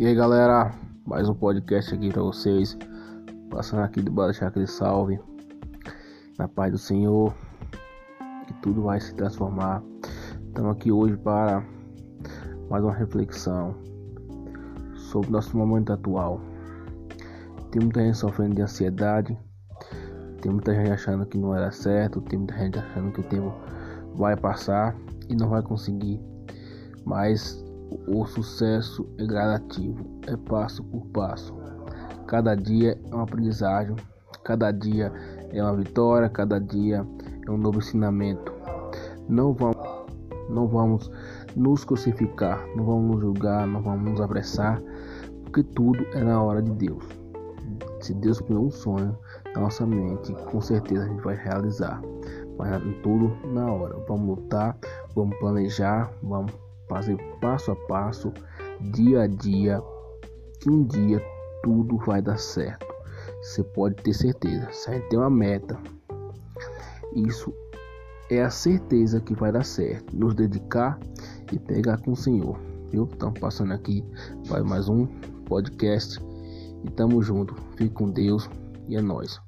E aí galera, mais um podcast aqui para vocês. Passando aqui do deixar aquele salve. Na paz do Senhor. Que tudo vai se transformar. Estamos aqui hoje para mais uma reflexão sobre nosso momento atual. Tem muita gente sofrendo de ansiedade. Tem muita gente achando que não era certo. Tem muita gente achando que o tempo vai passar e não vai conseguir. Mas o sucesso é gradativo, é passo por passo. Cada dia é uma aprendizagem, cada dia é uma vitória, cada dia é um novo ensinamento. Não vamos, não vamos nos crucificar, não vamos nos julgar, não vamos nos apressar, porque tudo é na hora de Deus. Se Deus criou um sonho na nossa mente, com certeza a gente vai realizar. Mas tudo na hora. Vamos lutar, vamos planejar, vamos fazer passo a passo, dia a dia, que um dia tudo vai dar certo. Você pode ter certeza. Se a gente tem uma meta, isso é a certeza que vai dar certo. Nos dedicar e pegar com o Senhor. Viu? Estamos passando aqui para mais um podcast. E tamo junto. Fique com Deus e é nóis.